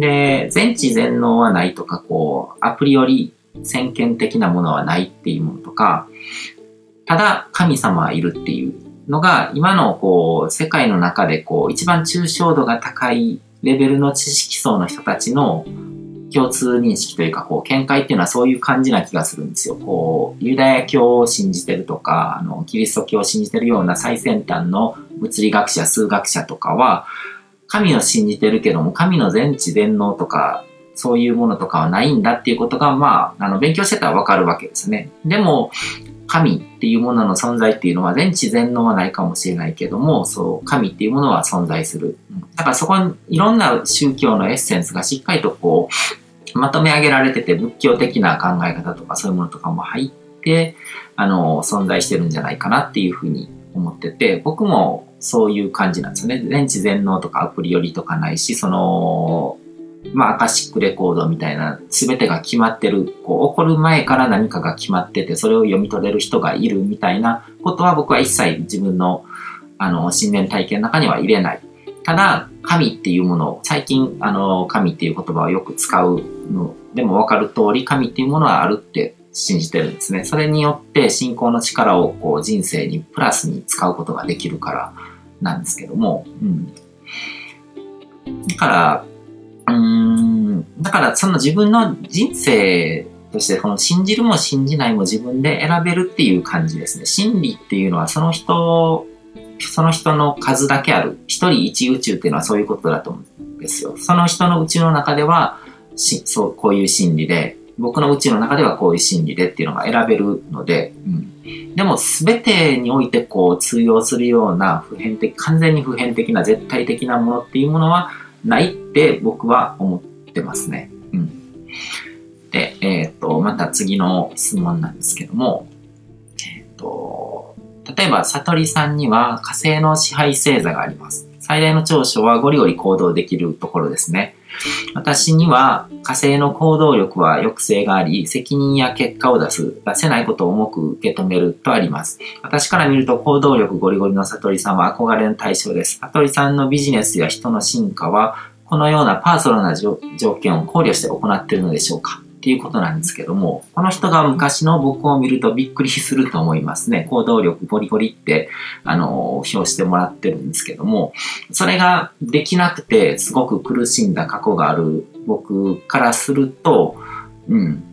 で、全知全能はないとか、こう、アプリより先見的なものはないっていうものとか、ただ神様はいるっていうのが、今のこう、世界の中でこう、一番抽象度が高いレベルの知識層の人たちの共通認識というか、こう、見解っていうのはそういう感じな気がするんですよ。こう、ユダヤ教を信じてるとか、あの、キリスト教を信じてるような最先端の物理学者、数学者とかは、神を信じてるけども、神の全知全能とか、そういうものとかはないんだっていうことが、まあ、あの、勉強してたらわかるわけですね。でも、神っていうものの存在っていうのは全知全能はないかもしれないけども、そう、神っていうものは存在する。だからそこにいろんな宗教のエッセンスがしっかりとこう、まとめ上げられてて、仏教的な考え方とかそういうものとかも入って、あの、存在してるんじゃないかなっていうふうに思ってて、僕もそういう感じなんですよね。全知全能とかアプリよりとかないし、その、まあ、アカシックレコードみたいな、すべてが決まってる、こう、起こる前から何かが決まってて、それを読み取れる人がいるみたいなことは僕は一切自分の、あの、信念体験の中には入れない。ただ、神っていうものを、最近、あの、神っていう言葉をよく使うのでもわかる通り、神っていうものはあるって信じてるんですね。それによって信仰の力をこう人生にプラスに使うことができるからなんですけども、うん。だから、うん、だからその自分の人生としてこの信じるも信じないも自分で選べるっていう感じですね。真理っていうのはその人、その人の数だけある。一人一宇宙っていうのはそういうことだと思うんですよ。その人の宇宙の中では、しそう、こういう真理で、僕の宇宙の中ではこういう真理でっていうのが選べるので、うん、でも全てにおいてこう通用するような普遍的、完全に普遍的な絶対的なものっていうものはないって僕は思ってますね。うん。で、えっ、ー、と、また次の質問なんですけども、えっ、ー、と、例えば、悟りさんには火星の支配星座があります。最大の長所はゴリゴリ行動できるところですね。私には火星の行動力は抑制があり、責任や結果を出す、出せないことを重く受け止めるとあります。私から見ると行動力ゴリゴリの悟りさんは憧れの対象です。悟りさんのビジネスや人の進化は、このようなパーソナルな条件を考慮して行っているのでしょうか？っていうことなんですけども、この人が昔の僕を見るとびっくりすると思いますね。行動力ゴリゴリって、あの、表してもらってるんですけども、それができなくてすごく苦しんだ過去がある僕からすると、うん。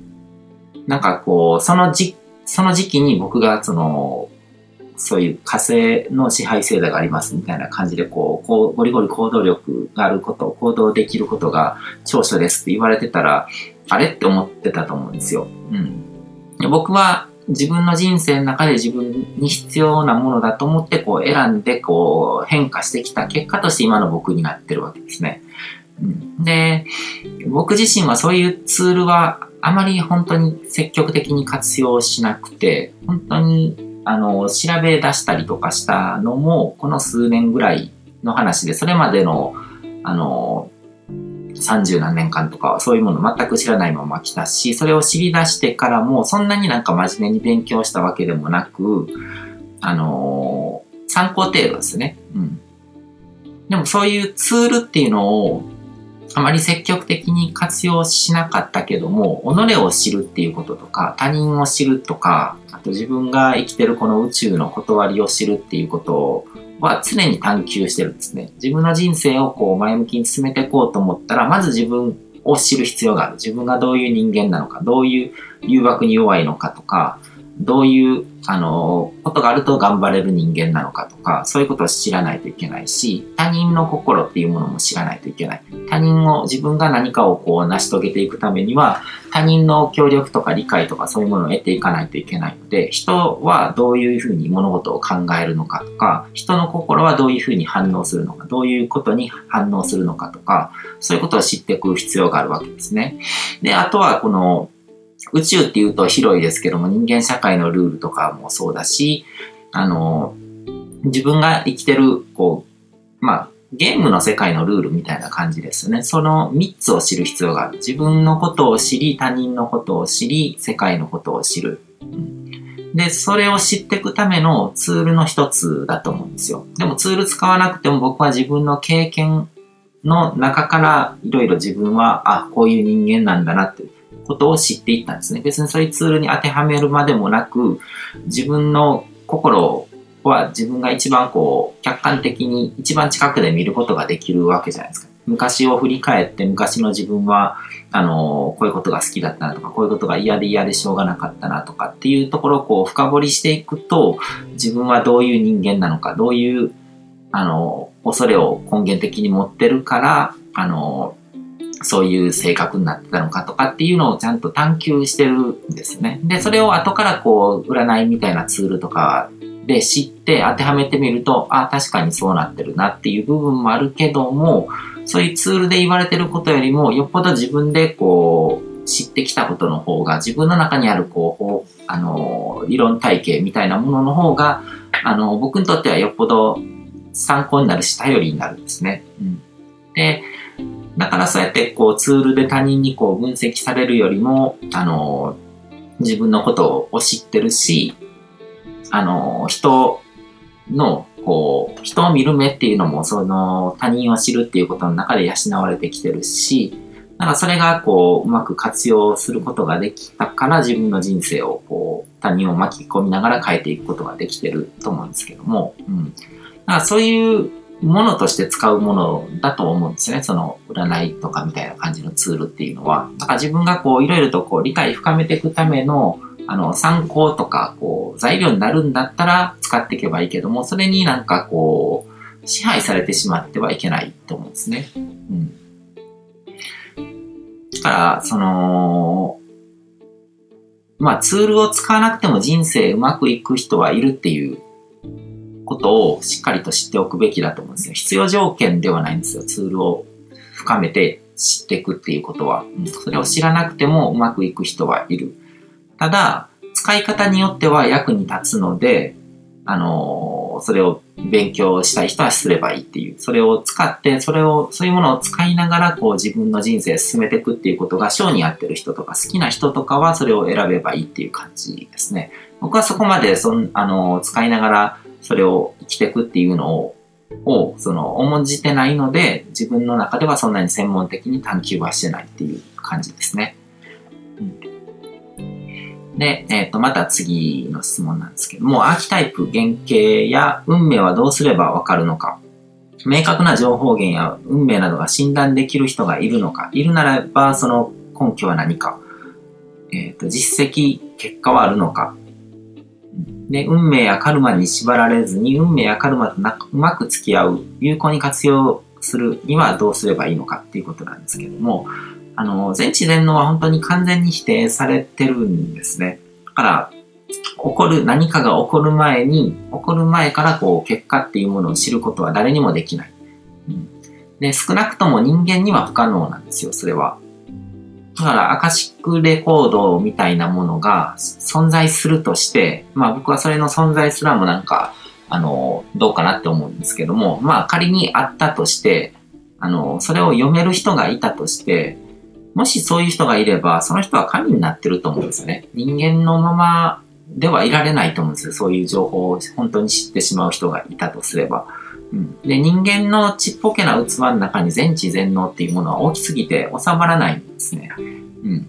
なんかこう、その時、その時期に僕がその、そういう火星の支配制度がありますみたいな感じで、こう、こうゴリゴリ行動力があること、行動できることが長所ですって言われてたら、あれ？って思ってたと思うんですよ。うん。僕は自分の人生の中で自分に必要なものだと思ってこう選んでこう変化してきた結果として今の僕になってるわけですね。うん、で、僕自身はそういうツールはあまり本当に積極的に活用しなくて、本当にあの調べ出したりとかしたのもこの数年ぐらいの話で、それまでのあの30何年間とかはそういうもの全く知らないまま来たし、それを知り出してからもそんなになんか真面目に勉強したわけでもなく、あのー、参考程度ですね。うん。でもそういうツールっていうのをあまり積極的に活用しなかったけども、己を知るっていうこととか、他人を知るとか、あと自分が生きてるこの宇宙の断りを知るっていうことは常に探求してるんですね。自分の人生をこう前向きに進めていこうと思ったら、まず自分を知る必要がある。自分がどういう人間なのか、どういう誘惑に弱いのかとか、どういうあの、ことがあると頑張れる人間なのかとか、そういうことを知らないといけないし、他人の心っていうものも知らないといけない。他人を、自分が何かをこう成し遂げていくためには、他人の協力とか理解とかそういうものを得ていかないといけないので、人はどういうふうに物事を考えるのかとか、人の心はどういうふうに反応するのか、どういうことに反応するのかとか、そういうことを知っていく必要があるわけですね。で、あとはこの、宇宙っていうと広いですけども、人間社会のルールとかもそうだし、あの、自分が生きてる、こう、まあ、ゲームの世界のルールみたいな感じですね。その3つを知る必要がある。自分のことを知り、他人のことを知り、世界のことを知る。で、それを知っていくためのツールの一つだと思うんですよ。でもツール使わなくても僕は自分の経験の中からいろいろ自分は、あ、こういう人間なんだなってことを知っていったんですね。別にそういうツールに当てはめるまでもなく、自分の心は自分が一番こう、客観的に一番近くで見ることができるわけじゃないですか。昔を振り返って昔の自分は、あの、こういうことが好きだったなとか、こういうことが嫌で嫌でしょうがなかったなとかっていうところをこう深掘りしていくと、自分はどういう人間なのか、どういう、あの、恐れを根源的に持ってるから、あの、そういう性格になってたのかとかっていうのをちゃんと探求してるんですね。で、それを後からこう、占いみたいなツールとかで知って当てはめてみると、あ、確かにそうなってるなっていう部分もあるけども、そういうツールで言われてることよりも、よっぽど自分でこう、知ってきたことの方が、自分の中にあるこう、あの、理論体系みたいなものの方が、あの、僕にとってはよっぽど参考になるし、頼りになるんですね。うん、で、だからそうやってこうツールで他人にこう分析されるよりも、あの、自分のことを知ってるし、あの、人の、こう、人を見る目っていうのも、その、他人を知るっていうことの中で養われてきてるし、なんかそれがこう、うまく活用することができたから自分の人生をこう、他人を巻き込みながら変えていくことができてると思うんですけども、うん。だからそういうものとして使うものだと思うんですね。その占いとかみたいな感じのツールっていうのは。だから自分がこういろいろとこう理解深めていくためのあの参考とかこう材料になるんだったら使っていけばいいけども、それになんかこう支配されてしまってはいけないと思うんですね。うん。だから、その、まあツールを使わなくても人生うまくいく人はいるっていうことをしっかりと知っておくべきだと思うんですよ。必要条件ではないんですよ。ツールを深めて知っていくっていうことは。それを知らなくてもうまくいく人はいる。ただ、使い方によっては役に立つので、あのー、それを勉強したい人はすればいいっていう。それを使って、それを、そういうものを使いながら、こう自分の人生進めていくっていうことが、性に合ってる人とか好きな人とかは、それを選べばいいっていう感じですね。僕はそこまで、そん、あのー、使いながら、それを生きていくっていうのを、を、その、重んじてないので、自分の中ではそんなに専門的に探求はしてないっていう感じですね。うん、で、えっ、ー、と、また次の質問なんですけども、アーキタイプ、原型や運命はどうすればわかるのか。明確な情報源や運命などが診断できる人がいるのか。いるならば、その根拠は何か。えっ、ー、と、実績、結果はあるのか。で、運命やカルマに縛られずに、運命やカルマとなうまく付き合う、有効に活用するにはどうすればいいのかっていうことなんですけども、あの、全知全能は本当に完全に否定されてるんですね。だから、起こる、何かが起こる前に、起こる前からこう、結果っていうものを知ることは誰にもできない。うん、で、少なくとも人間には不可能なんですよ、それは。だから、アカシックレコードみたいなものが存在するとして、まあ僕はそれの存在すらもなんか、あの、どうかなって思うんですけども、まあ仮にあったとして、あの、それを読める人がいたとして、もしそういう人がいれば、その人は神になってると思うんですよね。人間のままではいられないと思うんですよ。そういう情報を本当に知ってしまう人がいたとすれば。うん、で人間のちっぽけな器の中に全知全能っていうものは大きすぎて収まらないんですね。うん、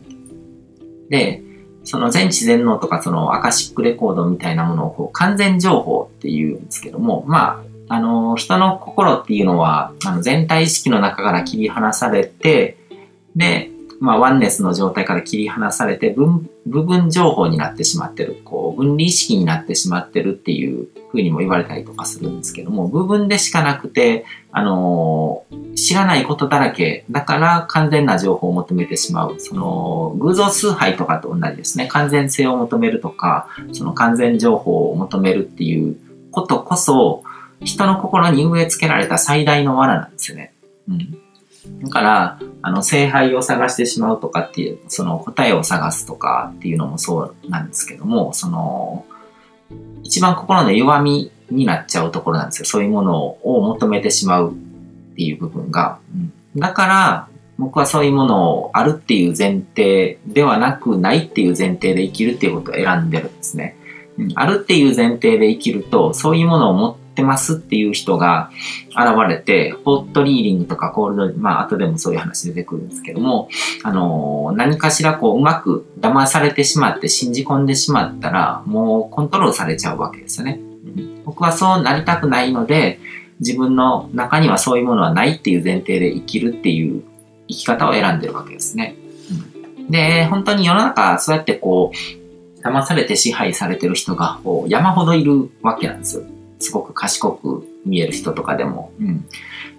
で、その全知全能とかそのアカシックレコードみたいなものをこう完全情報っていうんですけども、まあ、あの、人の心っていうのは、あの全体意識の中から切り離されて、で、まあ、ワンネスの状態から切り離されて分、部分情報になってしまってる、こう、分離意識になってしまってるっていうふうにも言われたりとかするんですけども、部分でしかなくて、あのー、知らないことだらけ、だから完全な情報を求めてしまう。その、偶像崇拝とかと同じですね。完全性を求めるとか、その完全情報を求めるっていうことこそ、人の心に植え付けられた最大の罠なんですよね。うん。だから、あの、聖杯を探してしまうとかっていう、その答えを探すとかっていうのもそうなんですけども、その、一番心の弱みになっちゃうところなんですよ。そういうものを求めてしまうっていう部分が。うん、だから、僕はそういうものをあるっていう前提ではなく、ないっていう前提で生きるっていうことを選んでるんですね。うん、あるっていう前提で生きると、そういうものを持っってますっていう人が現れて、ホットリーディングとかコールド、まあ後でもそういう話出てくるんですけども、あの、何かしらこううまく騙されてしまって信じ込んでしまったら、もうコントロールされちゃうわけですよね。僕はそうなりたくないので、自分の中にはそういうものはないっていう前提で生きるっていう生き方を選んでるわけですね。で、本当に世の中、そうやってこう、騙されて支配されてる人が山ほどいるわけなんですよ。すごく賢く見える人とかでも。うん、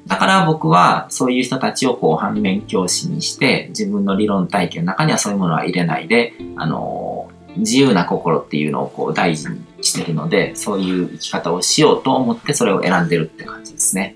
だから僕はそういう人たちをこう反面教師にして自分の理論体系の中にはそういうものは入れないで、あのー、自由な心っていうのをこう大事にしてるので、そういう生き方をしようと思ってそれを選んでるって感じですね。